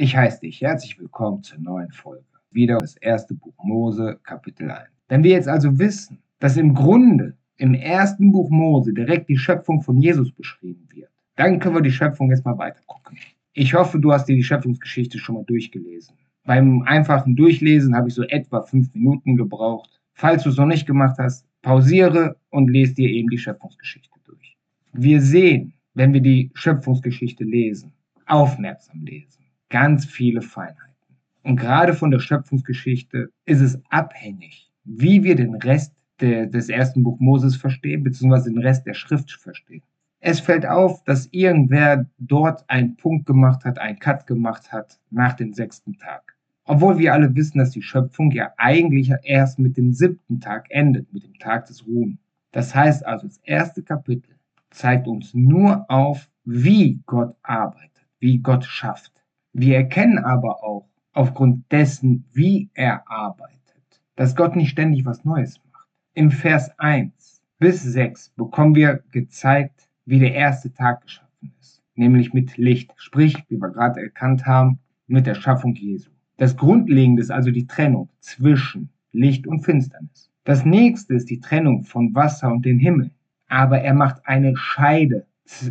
Ich heiße dich herzlich willkommen zur neuen Folge. Wieder das erste Buch Mose, Kapitel 1. Wenn wir jetzt also wissen, dass im Grunde im ersten Buch Mose direkt die Schöpfung von Jesus beschrieben wird, dann können wir die Schöpfung jetzt mal weiter gucken. Ich hoffe, du hast dir die Schöpfungsgeschichte schon mal durchgelesen. Beim einfachen Durchlesen habe ich so etwa fünf Minuten gebraucht. Falls du es noch nicht gemacht hast, pausiere und lese dir eben die Schöpfungsgeschichte durch. Wir sehen, wenn wir die Schöpfungsgeschichte lesen, aufmerksam lesen, ganz viele Feinheiten. Und gerade von der Schöpfungsgeschichte ist es abhängig, wie wir den Rest de, des ersten Buch Moses verstehen, beziehungsweise den Rest der Schrift verstehen. Es fällt auf, dass irgendwer dort einen Punkt gemacht hat, einen Cut gemacht hat nach dem sechsten Tag. Obwohl wir alle wissen, dass die Schöpfung ja eigentlich erst mit dem siebten Tag endet, mit dem Tag des Ruhens. Das heißt also, das erste Kapitel zeigt uns nur auf, wie Gott arbeitet, wie Gott schafft. Wir erkennen aber auch aufgrund dessen, wie er arbeitet, dass Gott nicht ständig was Neues macht. Im Vers 1 bis 6 bekommen wir gezeigt, wie der erste Tag geschaffen ist, nämlich mit Licht, sprich, wie wir gerade erkannt haben, mit der Schaffung Jesu. Das Grundlegende ist also die Trennung zwischen Licht und Finsternis. Das nächste ist die Trennung von Wasser und den Himmel. Aber er macht eine Scheide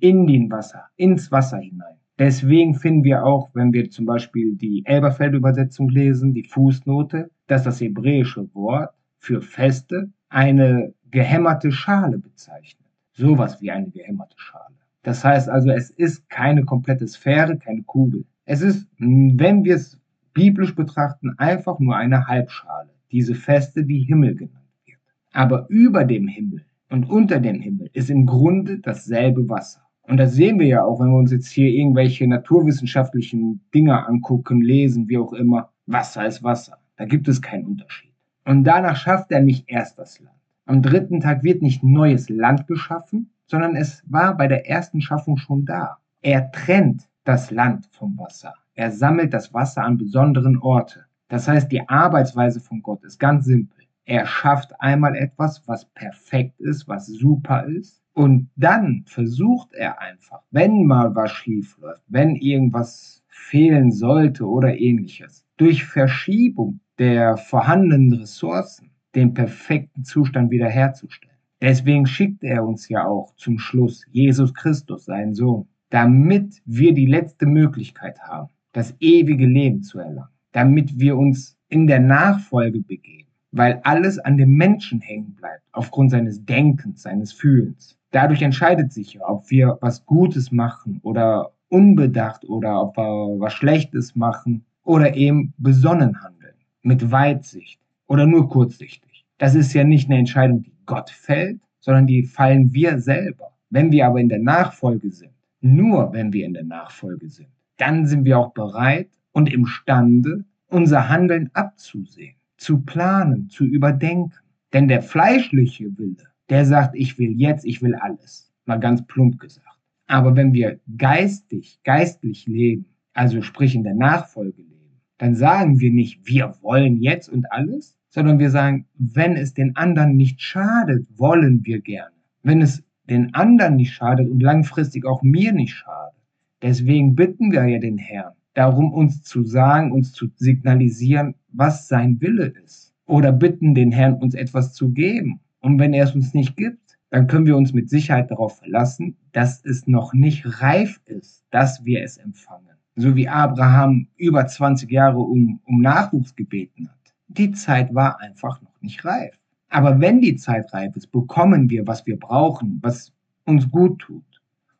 in den Wasser, ins Wasser hinein. Deswegen finden wir auch, wenn wir zum Beispiel die Elberfeld-Übersetzung lesen, die Fußnote, dass das hebräische Wort für Feste eine gehämmerte Schale bezeichnet. Sowas wie eine gehämmerte Schale. Das heißt also, es ist keine komplette Sphäre, keine Kugel. Es ist, wenn wir es biblisch betrachten einfach nur eine Halbschale, diese Feste, die Himmel genannt wird. Aber über dem Himmel und unter dem Himmel ist im Grunde dasselbe Wasser. Und das sehen wir ja auch, wenn wir uns jetzt hier irgendwelche naturwissenschaftlichen Dinge angucken, lesen, wie auch immer. Wasser ist Wasser. Da gibt es keinen Unterschied. Und danach schafft er nicht erst das Land. Am dritten Tag wird nicht neues Land geschaffen, sondern es war bei der ersten Schaffung schon da. Er trennt das Land vom Wasser. Er sammelt das Wasser an besonderen Orten. Das heißt, die Arbeitsweise von Gott ist ganz simpel. Er schafft einmal etwas, was perfekt ist, was super ist. Und dann versucht er einfach, wenn mal was schief läuft, wenn irgendwas fehlen sollte oder ähnliches, durch Verschiebung der vorhandenen Ressourcen den perfekten Zustand wiederherzustellen. Deswegen schickt er uns ja auch zum Schluss Jesus Christus, seinen Sohn, damit wir die letzte Möglichkeit haben, das ewige Leben zu erlangen, damit wir uns in der Nachfolge begeben, weil alles an dem Menschen hängen bleibt, aufgrund seines Denkens, seines Fühlens. Dadurch entscheidet sich ja, ob wir was Gutes machen oder unbedacht oder ob wir was Schlechtes machen oder eben besonnen handeln, mit Weitsicht oder nur kurzsichtig. Das ist ja nicht eine Entscheidung, die Gott fällt, sondern die fallen wir selber. Wenn wir aber in der Nachfolge sind, nur wenn wir in der Nachfolge sind, dann sind wir auch bereit und imstande, unser Handeln abzusehen, zu planen, zu überdenken. Denn der fleischliche Wille, der sagt, ich will jetzt, ich will alles. Mal ganz plump gesagt. Aber wenn wir geistig, geistlich leben, also sprich in der Nachfolge leben, dann sagen wir nicht, wir wollen jetzt und alles, sondern wir sagen, wenn es den anderen nicht schadet, wollen wir gerne. Wenn es den anderen nicht schadet und langfristig auch mir nicht schadet, Deswegen bitten wir ja den Herrn darum, uns zu sagen, uns zu signalisieren, was sein Wille ist. Oder bitten den Herrn, uns etwas zu geben. Und wenn er es uns nicht gibt, dann können wir uns mit Sicherheit darauf verlassen, dass es noch nicht reif ist, dass wir es empfangen. So wie Abraham über 20 Jahre um, um Nachwuchs gebeten hat. Die Zeit war einfach noch nicht reif. Aber wenn die Zeit reif ist, bekommen wir, was wir brauchen, was uns gut tut.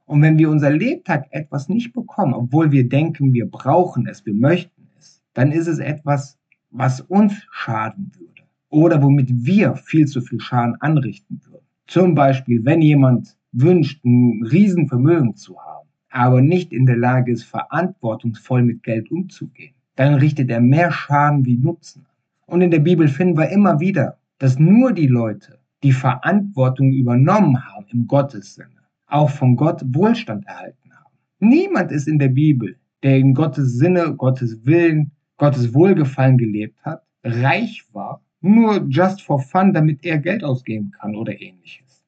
Und wenn wir unser Lebtag etwas nicht bekommen, obwohl wir denken, wir brauchen es, wir möchten es, dann ist es etwas, was uns schaden würde oder womit wir viel zu viel Schaden anrichten würden. Zum Beispiel, wenn jemand wünscht, ein Riesenvermögen zu haben, aber nicht in der Lage ist, verantwortungsvoll mit Geld umzugehen, dann richtet er mehr Schaden wie Nutzen an. Und in der Bibel finden wir immer wieder, dass nur die Leute, die Verantwortung übernommen haben im Gottessinne, auch von Gott Wohlstand erhalten haben. Niemand ist in der Bibel, der in Gottes Sinne, Gottes Willen, Gottes Wohlgefallen gelebt hat, reich war, nur just for fun, damit er Geld ausgeben kann oder ähnliches.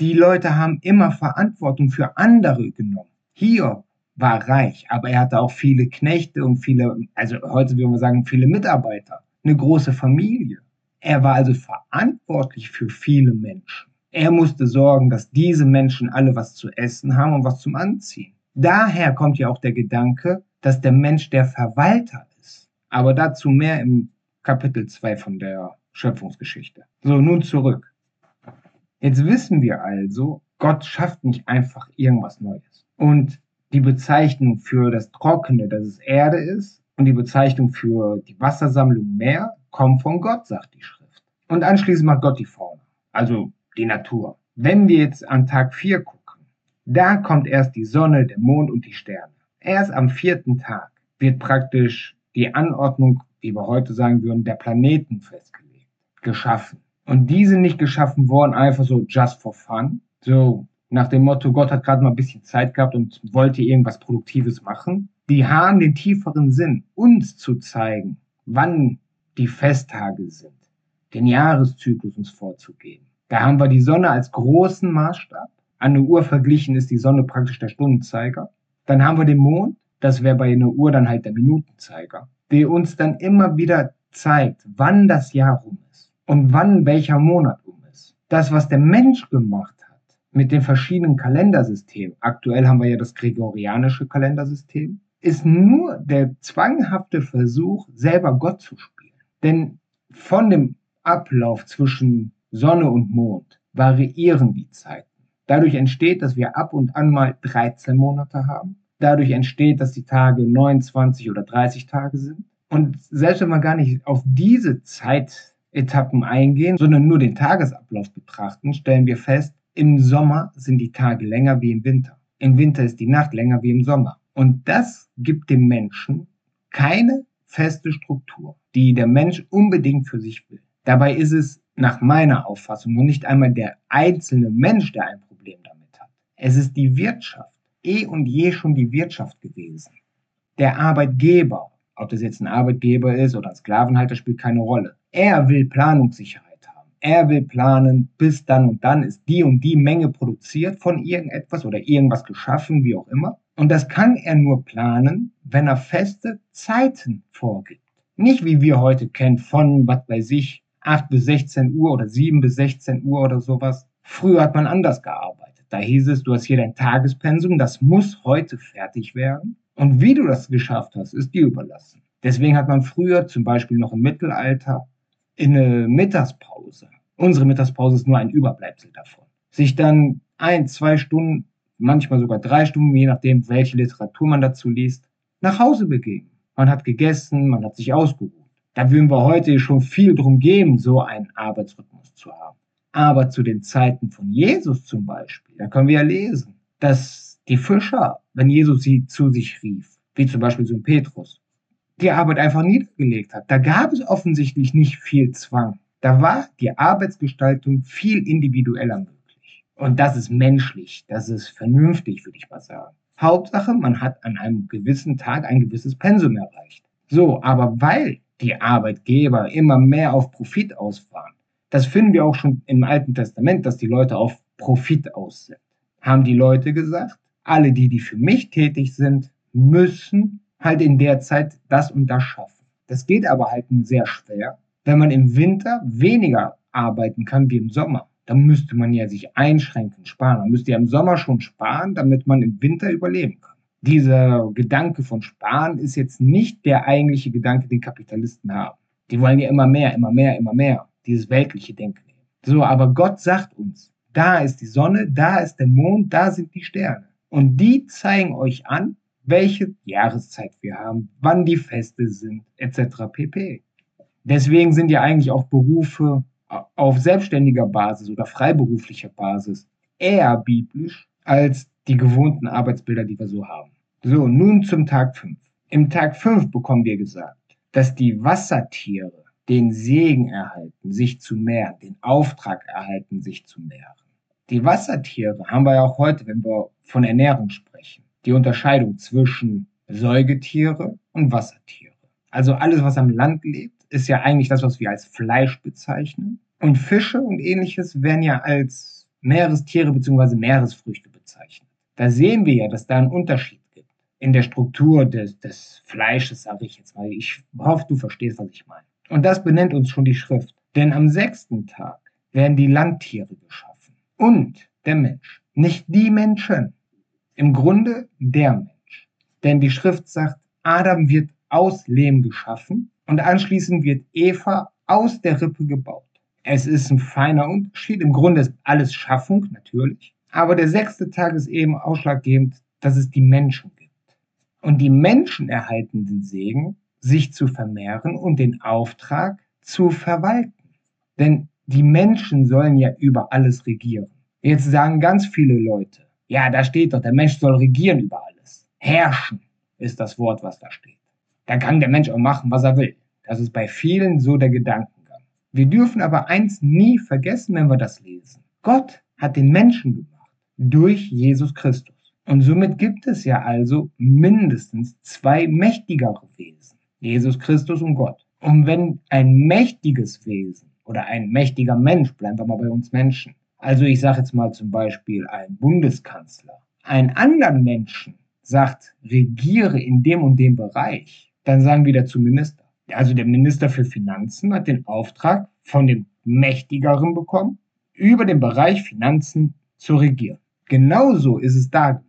Die Leute haben immer Verantwortung für andere genommen. Hiob war reich, aber er hatte auch viele Knechte und viele, also heute würden wir sagen, viele Mitarbeiter, eine große Familie. Er war also verantwortlich für viele Menschen. Er musste sorgen, dass diese Menschen alle was zu essen haben und was zum Anziehen. Daher kommt ja auch der Gedanke, dass der Mensch der Verwalter ist. Aber dazu mehr im Kapitel 2 von der Schöpfungsgeschichte. So, nun zurück. Jetzt wissen wir also, Gott schafft nicht einfach irgendwas Neues. Und die Bezeichnung für das Trockene, dass es Erde ist, und die Bezeichnung für die Wassersammlung Meer kommen von Gott, sagt die Schrift. Und anschließend macht Gott die Fauna, also die Natur. Wenn wir jetzt an Tag 4 gucken, da kommt erst die Sonne, der Mond und die Sterne. Erst am vierten Tag wird praktisch die Anordnung, wie wir heute sagen würden, der Planeten festgelegt, geschaffen. Und die sind nicht geschaffen worden einfach so just for fun, so nach dem Motto, Gott hat gerade mal ein bisschen Zeit gehabt und wollte irgendwas Produktives machen. Die haben den tieferen Sinn, uns zu zeigen, wann die Festtage sind, den Jahreszyklus uns vorzugeben. Da haben wir die Sonne als großen Maßstab. An eine Uhr verglichen ist die Sonne praktisch der Stundenzeiger. Dann haben wir den Mond, das wäre bei einer Uhr dann halt der Minutenzeiger, der uns dann immer wieder zeigt, wann das Jahr rum ist und wann welcher Monat um ist. Das, was der Mensch gemacht hat mit den verschiedenen Kalendersystemen, aktuell haben wir ja das gregorianische Kalendersystem, ist nur der zwanghafte Versuch, selber Gott zu spielen. Denn von dem Ablauf zwischen Sonne und Mond variieren die Zeiten. Dadurch entsteht, dass wir ab und an mal 13 Monate haben Dadurch entsteht, dass die Tage 29 oder 30 Tage sind. Und selbst wenn wir gar nicht auf diese Zeitetappen eingehen, sondern nur den Tagesablauf betrachten, stellen wir fest, im Sommer sind die Tage länger wie im Winter. Im Winter ist die Nacht länger wie im Sommer. Und das gibt dem Menschen keine feste Struktur, die der Mensch unbedingt für sich will. Dabei ist es nach meiner Auffassung nur nicht einmal der einzelne Mensch, der ein Problem damit hat. Es ist die Wirtschaft eh und je schon die Wirtschaft gewesen. Der Arbeitgeber, ob das jetzt ein Arbeitgeber ist oder ein Sklavenhalter, spielt keine Rolle. Er will Planungssicherheit haben. Er will planen, bis dann und dann ist die und die Menge produziert von irgendetwas oder irgendwas geschaffen, wie auch immer. Und das kann er nur planen, wenn er feste Zeiten vorgibt. Nicht wie wir heute kennen von, was bei sich, 8 bis 16 Uhr oder 7 bis 16 Uhr oder sowas. Früher hat man anders gearbeitet. Da hieß es, du hast hier dein Tagespensum, das muss heute fertig werden. Und wie du das geschafft hast, ist dir überlassen. Deswegen hat man früher, zum Beispiel noch im Mittelalter, in eine Mittagspause, unsere Mittagspause ist nur ein Überbleibsel davon, sich dann ein, zwei Stunden, manchmal sogar drei Stunden, je nachdem, welche Literatur man dazu liest, nach Hause begeben. Man hat gegessen, man hat sich ausgeruht. Da würden wir heute schon viel drum geben, so einen Arbeitsrhythmus zu haben. Aber zu den Zeiten von Jesus zum Beispiel, da können wir ja lesen, dass die Fischer, wenn Jesus sie zu sich rief, wie zum Beispiel so ein Petrus, die Arbeit einfach niedergelegt hat. Da gab es offensichtlich nicht viel Zwang. Da war die Arbeitsgestaltung viel individueller möglich. Und das ist menschlich, das ist vernünftig, würde ich mal sagen. Hauptsache, man hat an einem gewissen Tag ein gewisses Pensum erreicht. So, aber weil die Arbeitgeber immer mehr auf Profit aus waren, das finden wir auch schon im Alten Testament, dass die Leute auf Profit aus sind. Haben die Leute gesagt, alle die, die für mich tätig sind, müssen halt in der Zeit das und das schaffen. Das geht aber halt nur sehr schwer, wenn man im Winter weniger arbeiten kann wie im Sommer. Dann müsste man ja sich einschränken, sparen. Man müsste ja im Sommer schon sparen, damit man im Winter überleben kann. Dieser Gedanke von Sparen ist jetzt nicht der eigentliche Gedanke, den Kapitalisten haben. Die wollen ja immer mehr, immer mehr, immer mehr dieses weltliche Denken. So, aber Gott sagt uns, da ist die Sonne, da ist der Mond, da sind die Sterne. Und die zeigen euch an, welche Jahreszeit wir haben, wann die Feste sind, etc. pp. Deswegen sind ja eigentlich auch Berufe auf selbstständiger Basis oder freiberuflicher Basis eher biblisch als die gewohnten Arbeitsbilder, die wir so haben. So, nun zum Tag 5. Im Tag 5 bekommen wir gesagt, dass die Wassertiere den Segen erhalten, sich zu mehren, den Auftrag erhalten, sich zu mehren. Die Wassertiere haben wir ja auch heute, wenn wir von Ernährung sprechen, die Unterscheidung zwischen Säugetiere und Wassertiere. Also alles, was am Land lebt, ist ja eigentlich das, was wir als Fleisch bezeichnen. Und Fische und ähnliches werden ja als Meerestiere bzw. Meeresfrüchte bezeichnet. Da sehen wir ja, dass da einen Unterschied gibt. in der Struktur des, des Fleisches, sage ich jetzt mal. Ich hoffe, du verstehst, was ich meine. Und das benennt uns schon die Schrift. Denn am sechsten Tag werden die Landtiere geschaffen und der Mensch. Nicht die Menschen. Im Grunde der Mensch. Denn die Schrift sagt, Adam wird aus Lehm geschaffen und anschließend wird Eva aus der Rippe gebaut. Es ist ein feiner Unterschied. Im Grunde ist alles Schaffung, natürlich. Aber der sechste Tag ist eben ausschlaggebend, dass es die Menschen gibt. Und die Menschen erhalten den Segen, sich zu vermehren und den Auftrag zu verwalten. Denn die Menschen sollen ja über alles regieren. Jetzt sagen ganz viele Leute, ja, da steht doch, der Mensch soll regieren über alles. Herrschen ist das Wort, was da steht. Da kann der Mensch auch machen, was er will. Das ist bei vielen so der Gedankengang. Wir dürfen aber eins nie vergessen, wenn wir das lesen. Gott hat den Menschen gemacht durch Jesus Christus. Und somit gibt es ja also mindestens zwei mächtigere Wesen, Jesus Christus und Gott. Und wenn ein mächtiges Wesen oder ein mächtiger Mensch, bleiben wir mal bei uns Menschen, also ich sage jetzt mal zum Beispiel ein Bundeskanzler, einen anderen Menschen sagt, regiere in dem und dem Bereich, dann sagen wir dazu Minister. Also der Minister für Finanzen hat den Auftrag von dem Mächtigeren bekommen, über den Bereich Finanzen zu regieren. Genauso ist es da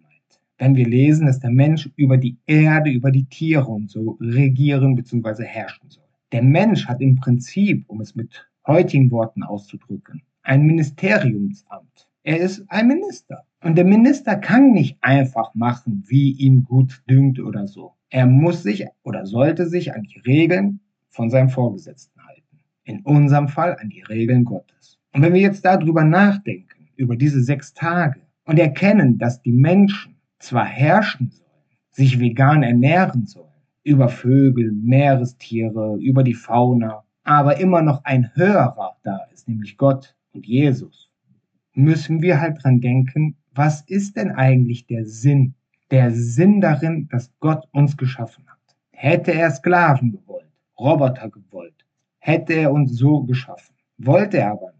wenn wir lesen, dass der Mensch über die Erde, über die Tiere und so regieren bzw. herrschen soll. Der Mensch hat im Prinzip, um es mit heutigen Worten auszudrücken, ein Ministeriumsamt. Er ist ein Minister. Und der Minister kann nicht einfach machen, wie ihm gut dünkt oder so. Er muss sich oder sollte sich an die Regeln von seinem Vorgesetzten halten. In unserem Fall an die Regeln Gottes. Und wenn wir jetzt darüber nachdenken, über diese sechs Tage, und erkennen, dass die Menschen zwar herrschen sollen, sich vegan ernähren sollen, über Vögel, Meerestiere, über die Fauna, aber immer noch ein Höherer da ist, nämlich Gott und Jesus, müssen wir halt dran denken, was ist denn eigentlich der Sinn? Der Sinn darin, dass Gott uns geschaffen hat. Hätte er Sklaven gewollt, Roboter gewollt, hätte er uns so geschaffen. Wollte er aber.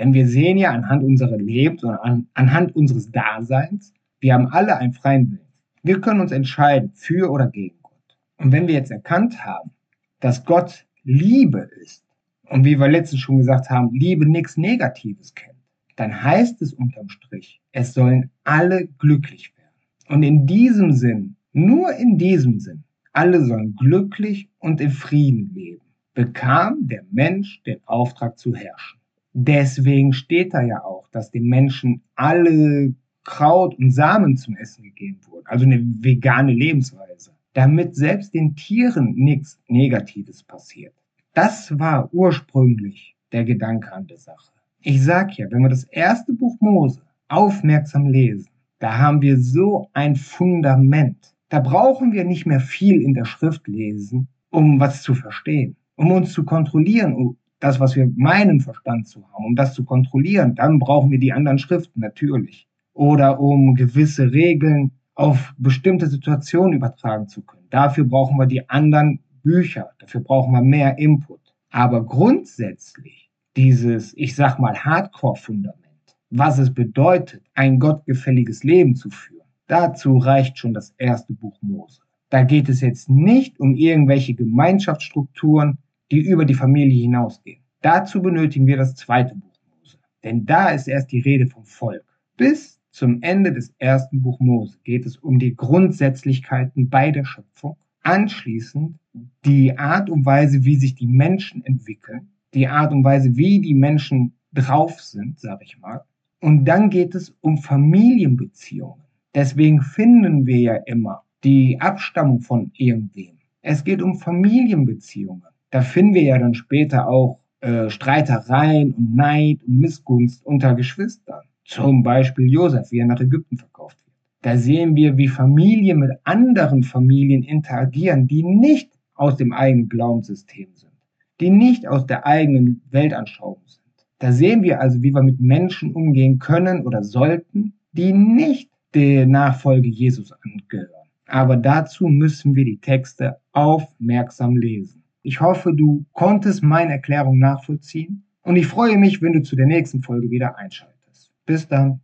Denn wir sehen ja anhand unserer Lebens und an, anhand unseres Daseins, wir haben alle einen freien Willen. Wir können uns entscheiden für oder gegen Gott. Und wenn wir jetzt erkannt haben, dass Gott Liebe ist und wie wir letztens schon gesagt haben, Liebe nichts Negatives kennt, dann heißt es unterm Strich, es sollen alle glücklich werden. Und in diesem Sinn, nur in diesem Sinn, alle sollen glücklich und in Frieden leben, bekam der Mensch den Auftrag zu herrschen. Deswegen steht da ja auch, dass den Menschen alle Kraut und Samen zum Essen gegeben wurden, also eine vegane Lebensweise, damit selbst den Tieren nichts Negatives passiert. Das war ursprünglich der Gedanke an der Sache. Ich sag ja, wenn wir das erste Buch Mose aufmerksam lesen, da haben wir so ein Fundament. Da brauchen wir nicht mehr viel in der Schrift lesen, um was zu verstehen, um uns zu kontrollieren, um das, was wir meinen Verstand zu haben, um das zu kontrollieren. Dann brauchen wir die anderen Schriften natürlich oder um gewisse Regeln auf bestimmte Situationen übertragen zu können. Dafür brauchen wir die anderen Bücher, dafür brauchen wir mehr Input. Aber grundsätzlich dieses, ich sag mal, Hardcore-Fundament, was es bedeutet, ein gottgefälliges Leben zu führen, dazu reicht schon das erste Buch Mose. Da geht es jetzt nicht um irgendwelche Gemeinschaftsstrukturen, die über die Familie hinausgehen. Dazu benötigen wir das zweite Buch Mose. Denn da ist erst die Rede vom Volk. Bis zum Ende des ersten Buch Mose geht es um die Grundsätzlichkeiten bei der Schöpfung. Anschließend die Art und Weise, wie sich die Menschen entwickeln, die Art und Weise, wie die Menschen drauf sind, sage ich mal. Und dann geht es um Familienbeziehungen. Deswegen finden wir ja immer die Abstammung von irgendwem. Es geht um Familienbeziehungen. Da finden wir ja dann später auch äh, Streitereien und Neid und Missgunst unter Geschwistern. Zum Beispiel Josef, wie er nach Ägypten verkauft wird. Da sehen wir, wie Familien mit anderen Familien interagieren, die nicht aus dem eigenen Glaubenssystem sind, die nicht aus der eigenen Weltanschauung sind. Da sehen wir also, wie wir mit Menschen umgehen können oder sollten, die nicht der Nachfolge Jesus angehören. Aber dazu müssen wir die Texte aufmerksam lesen. Ich hoffe, du konntest meine Erklärung nachvollziehen und ich freue mich, wenn du zu der nächsten Folge wieder einschaltest. Bis dann.